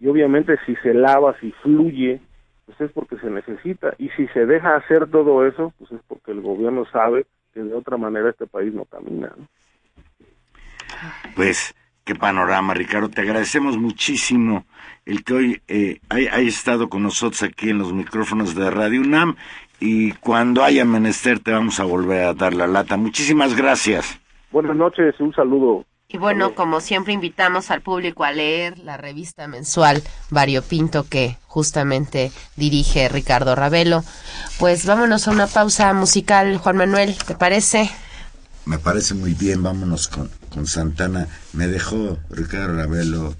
Y obviamente si se lava, si fluye, pues es porque se necesita. Y si se deja hacer todo eso, pues es porque el gobierno sabe que de otra manera este país no camina. Pues qué panorama, Ricardo. Te agradecemos muchísimo el que hoy eh, haya, estado con nosotros aquí en los micrófonos de Radio UNAM y cuando haya menester te vamos a volver a dar la lata. Muchísimas gracias. Buenas noches, un saludo. Y bueno, como siempre invitamos al público a leer la revista mensual Variopinto que justamente dirige Ricardo Ravelo. Pues vámonos a una pausa musical, Juan Manuel, ¿te parece? Me parece muy bien, vámonos con, con Santana. Me dejó Ricardo Ravelo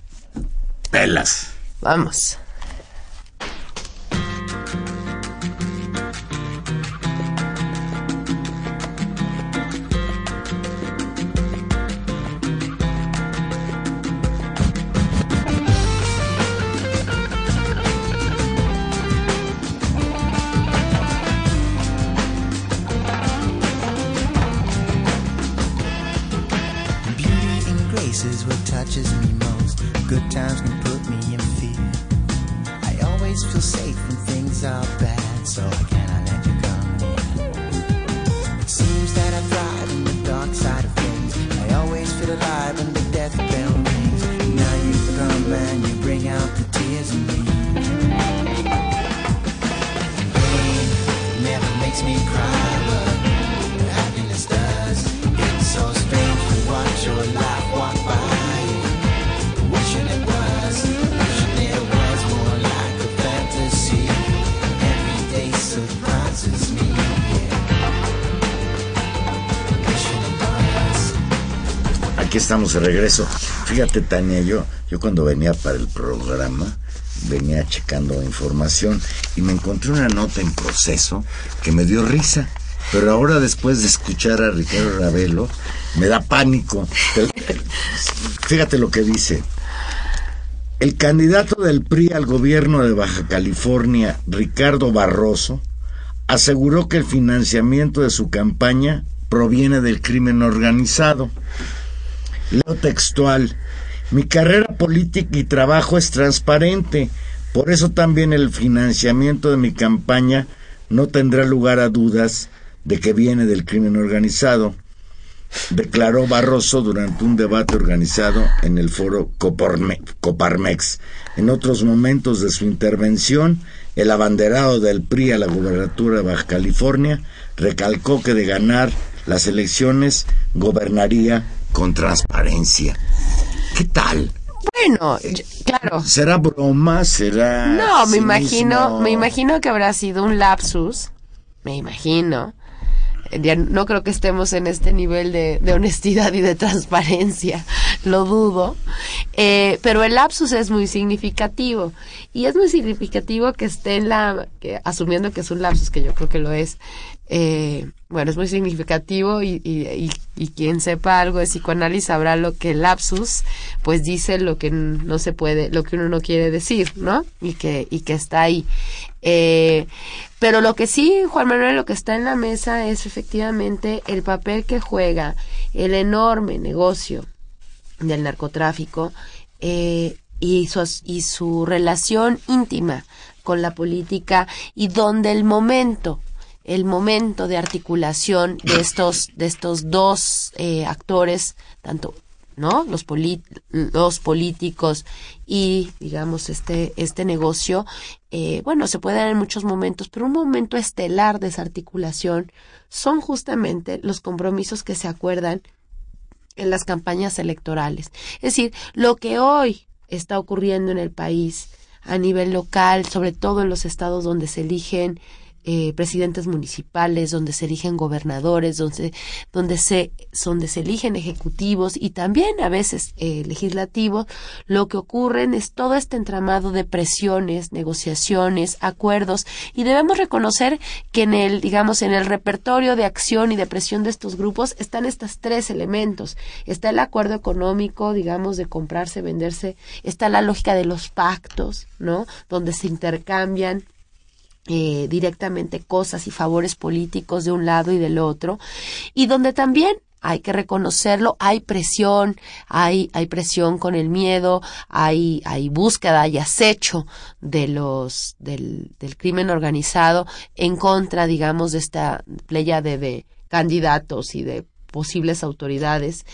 pelas. Vamos. De regreso. Fíjate, Tania, yo, yo cuando venía para el programa, venía checando información y me encontré una nota en proceso que me dio risa. Pero ahora después de escuchar a Ricardo Ravelo, me da pánico. Fíjate lo que dice. El candidato del PRI al gobierno de Baja California, Ricardo Barroso, aseguró que el financiamiento de su campaña proviene del crimen organizado. Leo textual. Mi carrera política y trabajo es transparente, por eso también el financiamiento de mi campaña no tendrá lugar a dudas de que viene del crimen organizado, declaró Barroso durante un debate organizado en el foro Coparmex. En otros momentos de su intervención, el abanderado del PRI a la gubernatura de Baja California recalcó que de ganar las elecciones gobernaría con transparencia. ¿Qué tal? Bueno, claro. ¿Será broma? ¿Será.? No, me imagino, me imagino que habrá sido un lapsus. Me imagino. Ya no creo que estemos en este nivel de, honestidad y de transparencia, lo dudo. Eh, pero el lapsus es muy significativo. Y es muy significativo que esté en la. Que, asumiendo que es un lapsus, que yo creo que lo es, eh, bueno, es muy significativo y, y, y, quien sepa algo de psicoanálisis sabrá lo que el lapsus, pues dice lo que no se puede, lo que uno no quiere decir, ¿no? Y que, y que está ahí. Eh, pero lo que sí, Juan Manuel, lo que está en la mesa es efectivamente el papel que juega el enorme negocio del narcotráfico eh, y, su, y su relación íntima con la política y donde el momento el momento de articulación de estos, de estos dos eh, actores, tanto ¿no? Los, los políticos y, digamos, este, este negocio, eh, bueno, se puede dar en muchos momentos, pero un momento estelar de esa articulación son justamente los compromisos que se acuerdan en las campañas electorales. Es decir, lo que hoy está ocurriendo en el país a nivel local, sobre todo en los estados donde se eligen eh, presidentes municipales, donde se eligen gobernadores, donde, donde, se, donde se eligen ejecutivos y también a veces eh, legislativos, lo que ocurren es todo este entramado de presiones, negociaciones, acuerdos y debemos reconocer que en el, digamos, en el repertorio de acción y de presión de estos grupos están estos tres elementos. Está el acuerdo económico, digamos, de comprarse, venderse, está la lógica de los pactos, ¿no? Donde se intercambian eh, directamente cosas y favores políticos de un lado y del otro, y donde también hay que reconocerlo, hay presión, hay, hay presión con el miedo, hay, hay búsqueda y acecho de los, del, del crimen organizado en contra, digamos, de esta playa de, de candidatos y de posibles autoridades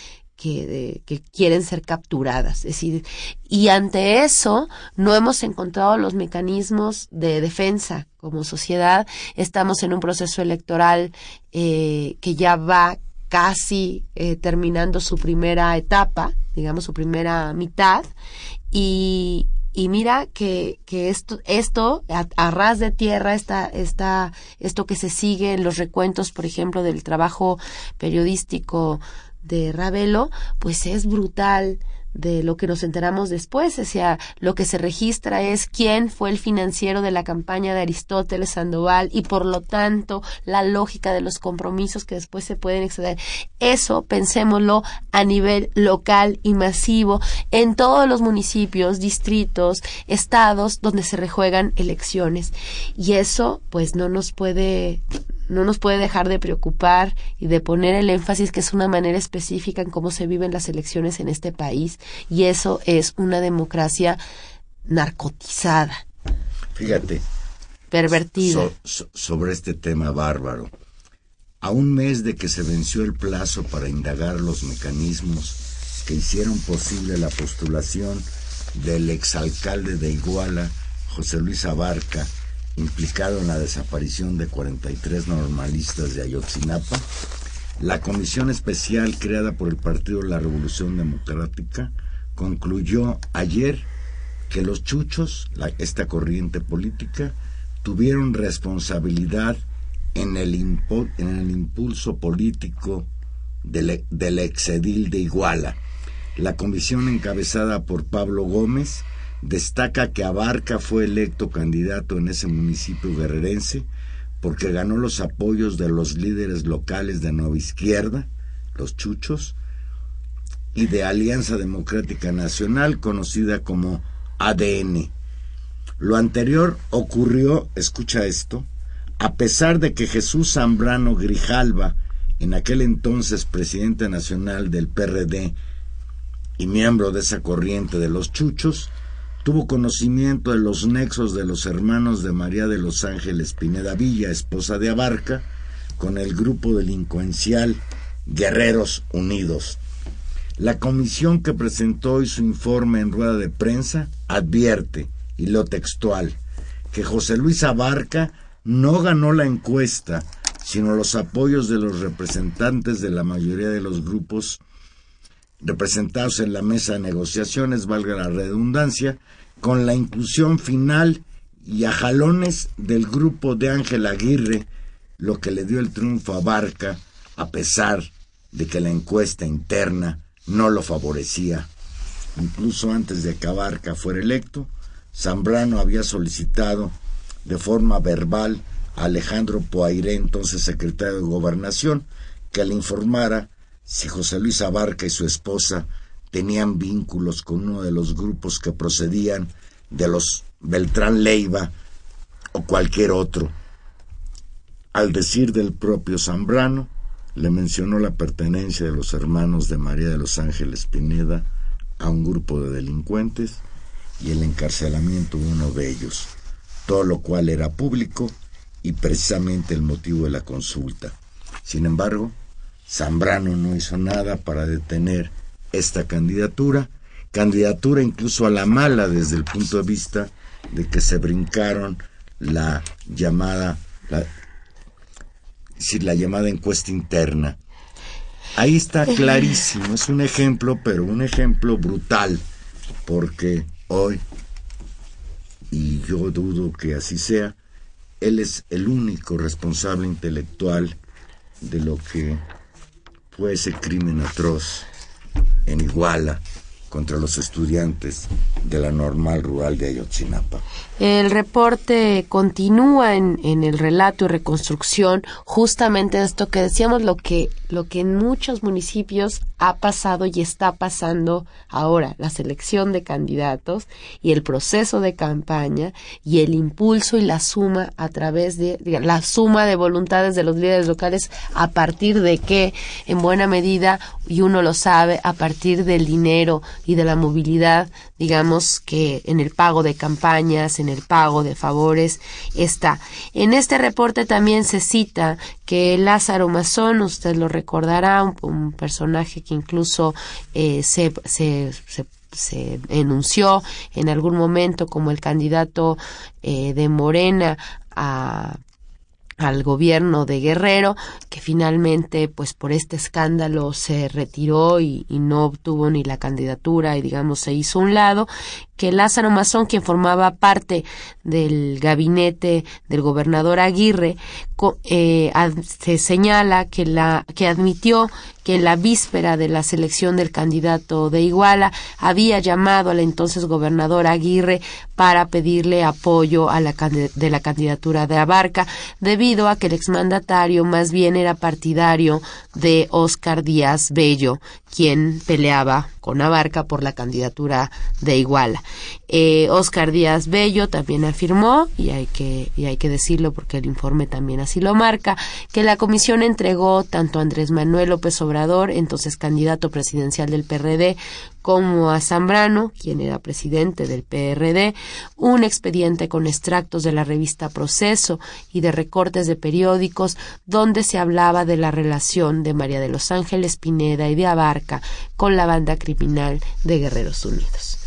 que, que, quieren ser capturadas. Es decir, y ante eso no hemos encontrado los mecanismos de defensa como sociedad. Estamos en un proceso electoral eh, que ya va casi eh, terminando su primera etapa, digamos su primera mitad, y, y mira que, que esto, esto a, a, ras de tierra, esta, esta, esto que se sigue en los recuentos, por ejemplo, del trabajo periodístico de Ravelo, pues es brutal de lo que nos enteramos después, o sea, lo que se registra es quién fue el financiero de la campaña de Aristóteles Sandoval y por lo tanto la lógica de los compromisos que después se pueden exceder. Eso pensémoslo a nivel local y masivo en todos los municipios, distritos, estados donde se rejuegan elecciones y eso pues no nos puede no nos puede dejar de preocupar y de poner el énfasis que es una manera específica en cómo se viven las elecciones en este país y eso es una democracia narcotizada. Fíjate. Pervertida. sobre este tema bárbaro. A un mes de que se venció el plazo para indagar los mecanismos que hicieron posible la postulación del exalcalde de Iguala, José Luis Abarca, implicado en la desaparición de 43 normalistas de Ayotzinapa, la comisión especial creada por el Partido la Revolución Democrática concluyó ayer que los chuchos, esta corriente política, tuvieron responsabilidad en el, en el impulso político del, del exedil de Iguala. La comisión encabezada por Pablo Gómez destaca que Abarca fue electo candidato en ese municipio guerrerense porque ganó los apoyos de los líderes locales de Nueva Izquierda, los Chuchos, y de Alianza Democrática Nacional, conocida como ADN. Lo anterior ocurrió, escucha esto, a pesar de que Jesús Zambrano Grijalva, en aquel entonces presidente nacional del PRD y miembro de esa corriente de los Chuchos, tuvo conocimiento de los nexos de los hermanos de María de los Ángeles Pineda Villa, esposa de Abarca, con el grupo delincuencial Guerreros Unidos. La comisión que presentó hoy su informe en rueda de prensa advierte, y lo textual, que José Luis Abarca no ganó la encuesta, sino los apoyos de los representantes de la mayoría de los grupos representados en la mesa de negociaciones, valga la redundancia, con la inclusión final y a jalones del grupo de Ángel Aguirre, lo que le dio el triunfo a Barca, a pesar de que la encuesta interna no lo favorecía. Incluso antes de que Abarca fuera electo, Zambrano había solicitado de forma verbal a Alejandro Poairé, entonces secretario de Gobernación, que le informara si José Luis Abarca y su esposa tenían vínculos con uno de los grupos que procedían de los Beltrán Leiva o cualquier otro. Al decir del propio Zambrano, le mencionó la pertenencia de los hermanos de María de los Ángeles Pineda a un grupo de delincuentes y el encarcelamiento de uno de ellos, todo lo cual era público y precisamente el motivo de la consulta. Sin embargo, Zambrano no hizo nada para detener esta candidatura, candidatura incluso a la mala desde el punto de vista de que se brincaron la llamada, la, la llamada encuesta interna. Ahí está clarísimo, es un ejemplo, pero un ejemplo brutal, porque hoy, y yo dudo que así sea, él es el único responsable intelectual de lo que fue ese crimen atroz en Iguala contra los estudiantes de la normal rural de Ayotzinapa. El reporte continúa en, en, el relato y reconstrucción justamente esto que decíamos, lo que, lo que en muchos municipios ha pasado y está pasando ahora, la selección de candidatos y el proceso de campaña y el impulso y la suma a través de la suma de voluntades de los líderes locales a partir de que, en buena medida, y uno lo sabe, a partir del dinero y de la movilidad, digamos que en el pago de campañas, en el pago de favores está. En este reporte también se cita que Lázaro Mazón, usted lo recordará, un, personaje que incluso eh, se, se, se enunció en algún momento como el candidato eh, de Morena a al gobierno de Guerrero, que finalmente, pues por este escándalo se retiró y, y, no obtuvo ni la candidatura y digamos se hizo un lado, que Lázaro Mazón, quien formaba parte del gabinete del gobernador Aguirre, eh, se señala que, la, que admitió que en la víspera de la selección del candidato de Iguala había llamado al entonces gobernador Aguirre para pedirle apoyo a la, de la candidatura de Abarca, debido a que el exmandatario más bien era partidario de Oscar Díaz Bello, quien peleaba con Abarca por la candidatura de Iguala. Eh, Oscar Díaz Bello también afirmó, y hay, que, y hay que decirlo porque el informe también así lo marca, que la comisión entregó tanto a Andrés Manuel López Obrador, entonces candidato presidencial del PRD, como a Zambrano, quien era presidente del PRD, un expediente con extractos de la revista Proceso y de recortes de periódicos donde se hablaba de la relación de María de los Ángeles Pineda y de Abarca con la banda criminal de Guerreros Unidos.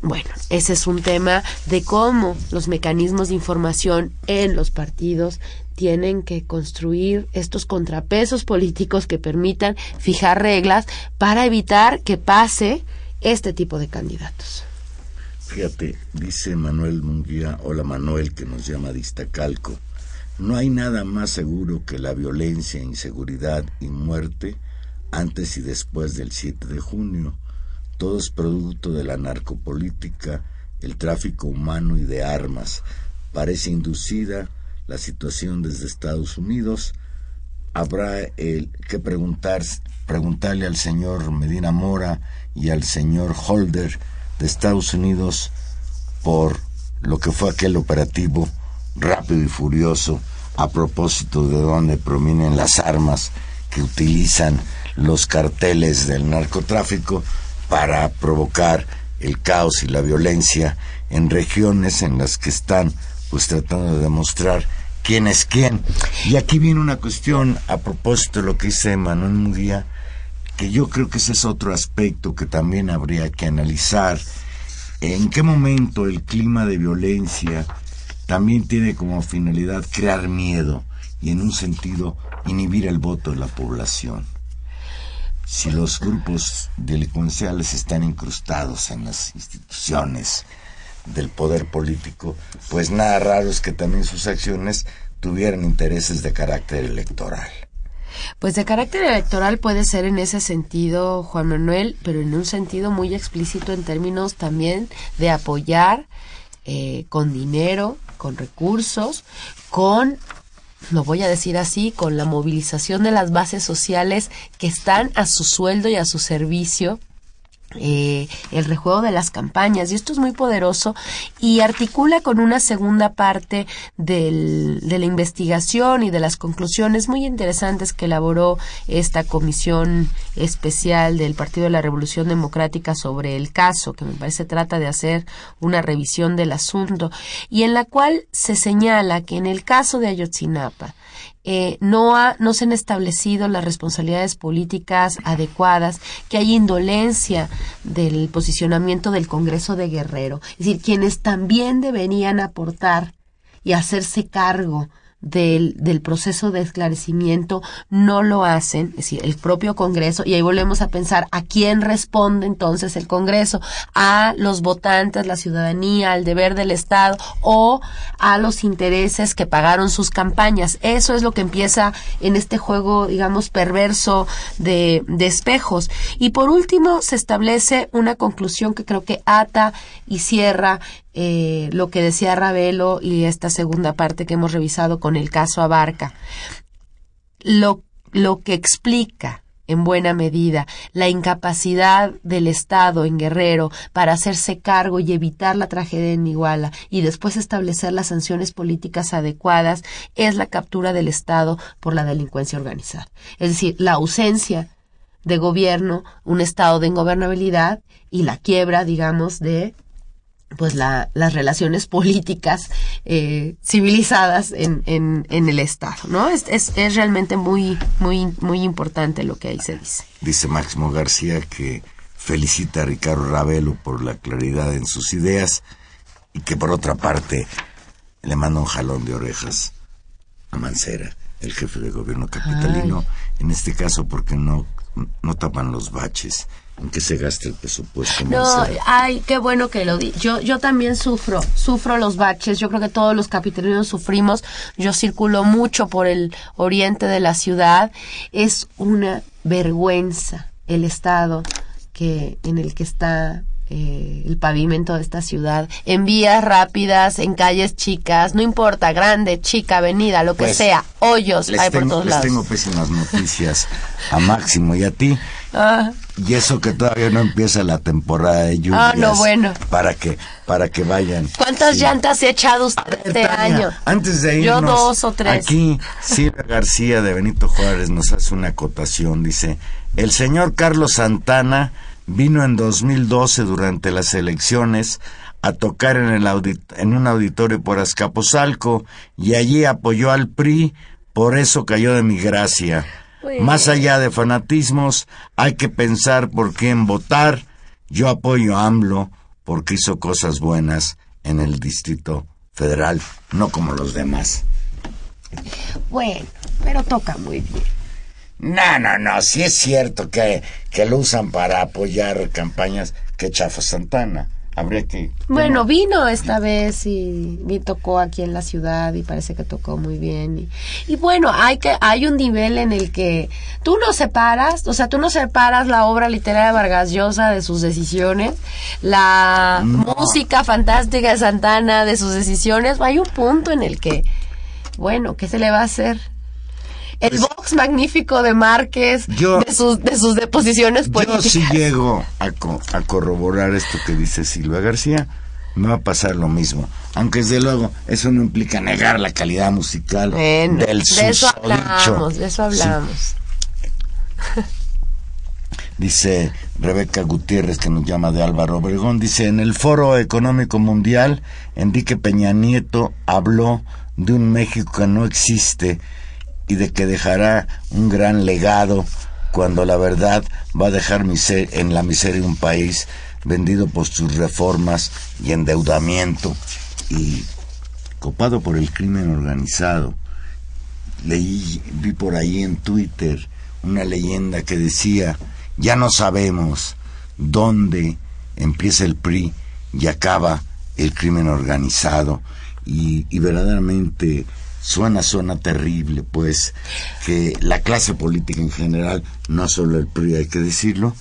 Bueno, ese es un tema de cómo los mecanismos de información en los partidos tienen que construir estos contrapesos políticos que permitan fijar reglas para evitar que pase este tipo de candidatos. Fíjate, dice Manuel Munguía, hola Manuel, que nos llama Distacalco, no hay nada más seguro que la violencia, inseguridad y muerte antes y después del 7 de junio todo es producto de la narcopolítica, el tráfico humano y de armas. Parece inducida la situación desde Estados Unidos. Habrá que preguntar, preguntarle al señor Medina Mora y al señor Holder de Estados Unidos por lo que fue aquel operativo rápido y furioso a propósito de dónde provienen las armas que utilizan los carteles del narcotráfico para provocar el caos y la violencia en regiones en las que están pues tratando de demostrar quién es quién. Y aquí viene una cuestión a propósito de lo que dice Manuel Mudía, que yo creo que ese es otro aspecto que también habría que analizar. ¿En qué momento el clima de violencia también tiene como finalidad crear miedo y en un sentido inhibir el voto de la población? si los grupos delincuenciales están incrustados en las instituciones del poder político, pues nada raro es que también sus acciones tuvieran intereses de carácter electoral. Pues de carácter electoral puede ser en ese sentido, Juan Manuel, pero en un sentido muy explícito en términos también de apoyar eh, con dinero, con recursos, con lo voy a decir así, con la movilización de las bases sociales que están a su sueldo y a su servicio eh, el rejuego de las campañas y esto es muy poderoso y articula con una segunda parte del, de la investigación y de las conclusiones muy interesantes que elaboró esta comisión especial del Partido de la Revolución Democrática sobre el caso que me parece trata de hacer una revisión del asunto y en la cual se señala que en el caso de Ayotzinapa eh, no, ha, no se han establecido las responsabilidades políticas adecuadas, que hay indolencia del posicionamiento del Congreso de Guerrero. Es decir, quienes también deberían aportar y hacerse cargo del, del proceso de esclarecimiento no lo hacen, es decir, el propio Congreso, y ahí volvemos a pensar a quién responde entonces el Congreso, a los votantes, la ciudadanía, al deber del Estado o a los intereses que pagaron sus campañas. Eso es lo que empieza en este juego, digamos, perverso de, de espejos. Y por último, se establece una conclusión que creo que ata y cierra eh, lo que decía Ravelo y esta segunda parte que hemos revisado con el caso Abarca. Lo, lo que explica en buena medida la incapacidad del Estado en Guerrero para hacerse cargo y evitar la tragedia en Iguala y después establecer las sanciones políticas adecuadas es la captura del Estado por la delincuencia organizada. Es decir, la ausencia de gobierno, un estado de ingobernabilidad y la quiebra, digamos, de pues la, las relaciones políticas eh, civilizadas en, en, en, el Estado, ¿no? Es, es, es, realmente muy, muy, muy importante lo que ahí se dice. Dice Máximo García que felicita a Ricardo Ravelo por la claridad en sus ideas y que por otra parte le manda un jalón de orejas a Mancera, el jefe de gobierno capitalino, Ay. en este caso porque no, no tapan los baches qué se gasta el presupuesto. No, ay, qué bueno que lo di. Yo, yo también sufro, sufro los baches. Yo creo que todos los capitalinos sufrimos. Yo circulo mucho por el oriente de la ciudad. Es una vergüenza el estado que en el que está eh, el pavimento de esta ciudad, en vías rápidas, en calles chicas, no importa, grande, chica, avenida, lo que Pues, sea, hoyos hay por tengo, todos les lados. tengo pésimas noticias a Máximo y a ti. Ah, Y eso que todavía no empieza la temporada de lluvias. Ah, no, bueno. Para que, para que vayan. ¿Cuántas Sí. llantas he echado usted ver, este Tania, año? Antes de Yo irnos, dos o tres. Aquí Silvia García de Benito Juárez nos hace una acotación. Dice, el señor Carlos Santana vino en 2012 durante las elecciones a tocar en, el audit- en un auditorio por Azcapotzalco y allí apoyó al PRI, por eso cayó de mi gracia. Pues- Más allá de fanatismos, hay que pensar por quién votar. Yo apoyo a AMLO porque hizo cosas buenas en el Distrito Federal, no como los demás. Bueno, pero toca muy bien. No, no, no, sí es cierto que, que lo usan para apoyar campañas que chafa Santana. Habría que... Bueno, vino esta vez y, y tocó aquí en la ciudad y parece que tocó muy bien. Y, y bueno, hay que hay un nivel en el que tú no separas, o sea, tú no separas la obra literaria de Vargas Llosa de sus decisiones, la No. música fantástica de Santana de sus decisiones. Hay un punto en el que, bueno, ¿qué se le va a hacer? El Pues- box magnífico de Márquez, Yo- de sus de sus deposiciones Yo políticas. si llego a, co- a corroborar esto que dice Silvia García, me va a pasar lo mismo. Aunque desde luego eso no implica negar la calidad musical del de eso hablamos, de eso Sí. hablamos. Dice Rebeca Gutiérrez, que nos llama de Álvaro Obregón, dice, en el Foro Económico Mundial, Enrique Peña Nieto habló de un México que no existe y de que dejará un gran legado cuando la verdad va a dejar miser- en la miseria un país vendido por sus reformas y endeudamiento y copado por el crimen organizado. Leí, vi por ahí en Twitter una leyenda que decía, ya no sabemos dónde empieza el PRI y acaba el crimen organizado. Y, y verdaderamente suena, suena terrible, pues, que la clase política en general, no solo el PRI, hay que decirlo,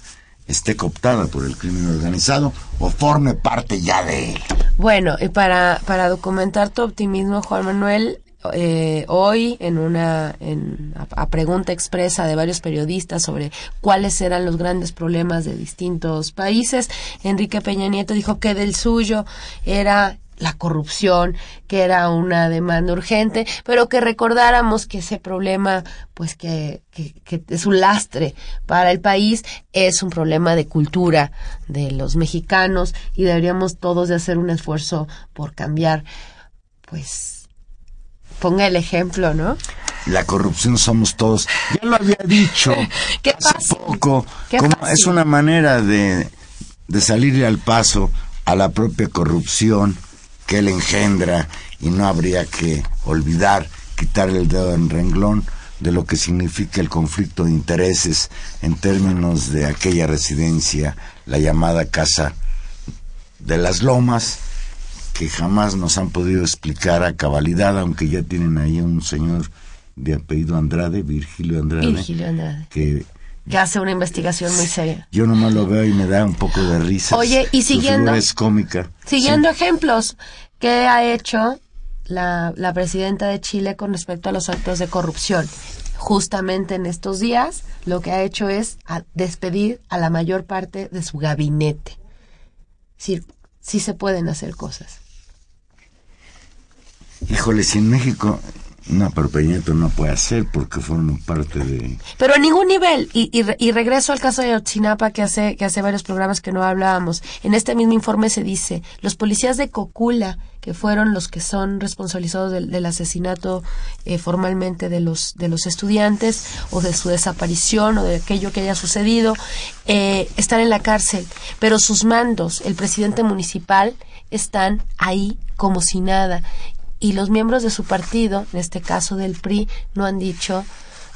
esté cooptada por el crimen organizado o forme parte ya de él. Bueno, y para, para documentar tu optimismo, Juan Manuel, eh, hoy en una en, a, a pregunta expresa de varios periodistas sobre cuáles eran los grandes problemas de distintos países, Enrique Peña Nieto dijo que del suyo era la corrupción, que era una demanda urgente, pero que recordáramos que ese problema, pues que, que, que es un lastre para el país, es un problema de cultura de los mexicanos y deberíamos todos de hacer un esfuerzo por cambiar, pues, ponga el ejemplo, ¿no? la corrupción somos todos. Ya lo había dicho ¿Qué hace poco. como es una manera de, de salir al paso a la propia corrupción que él engendra y no habría que olvidar quitar el dedo en renglón de lo que significa el conflicto de intereses en términos de aquella residencia, la llamada Casa de las Lomas, que jamás nos han podido explicar a cabalidad, aunque ya tienen ahí un señor de apellido Andrade, Virgilio Andrade, Virgilio Andrade. que que hace una investigación muy seria. Yo nomás lo veo y me da un poco de risa. Oye, y siguiendo. es cómica. Siguiendo ejemplos, ¿qué ha hecho la, la presidenta de Chile con respecto a los actos de corrupción? Justamente en estos días, lo que ha hecho es despedir a la mayor parte de su gabinete. Es decir, sí se pueden hacer cosas. Híjole, si en México no, pero Peñeto no puede hacer porque forma parte de... Pero a ningún nivel. Y, y, regreso al caso de Otsinapa que hace, que hace varios programas que no hablábamos. En este mismo informe se dice, los policías de Cocula, que fueron los que son responsabilizados del, asesinato eh, formalmente de los, de los estudiantes o de su desaparición o de aquello que haya sucedido, eh, están en la cárcel. Pero sus mandos, el presidente municipal, están ahí como si nada y los miembros de su partido, en este caso del PRI, no han dicho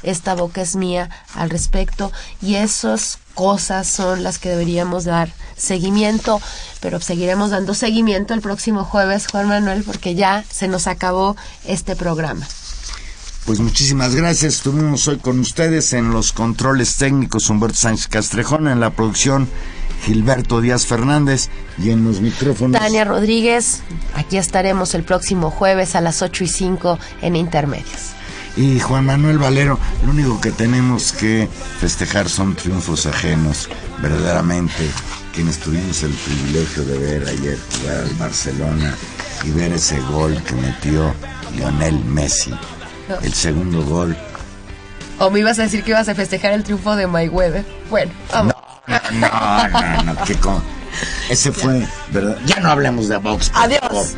esta boca es mía al respecto y esas cosas son las que deberíamos dar seguimiento, pero seguiremos dando seguimiento el próximo jueves, Juan Manuel, porque ya se nos acabó este programa. Pues muchísimas gracias. Estuvimos hoy con ustedes en los controles técnicos Humberto Sánchez Castrejón, en la producción Gilberto Díaz Fernández y en los micrófonos. Tania Rodríguez, aquí estaremos el próximo jueves a las 8 y 5 en Intermedios. Y Juan Manuel Valero, lo único que tenemos que festejar son triunfos ajenos, verdaderamente, quienes tuvimos el privilegio de ver ayer jugar al Barcelona y ver ese gol que metió Lionel Messi, el segundo gol. ¿O me ibas a decir que ibas a festejar el triunfo de Mayweather? Bueno, vamos. No, no, no, que con... Ese fue, ¿verdad? Ya no hablemos de box. Adiós.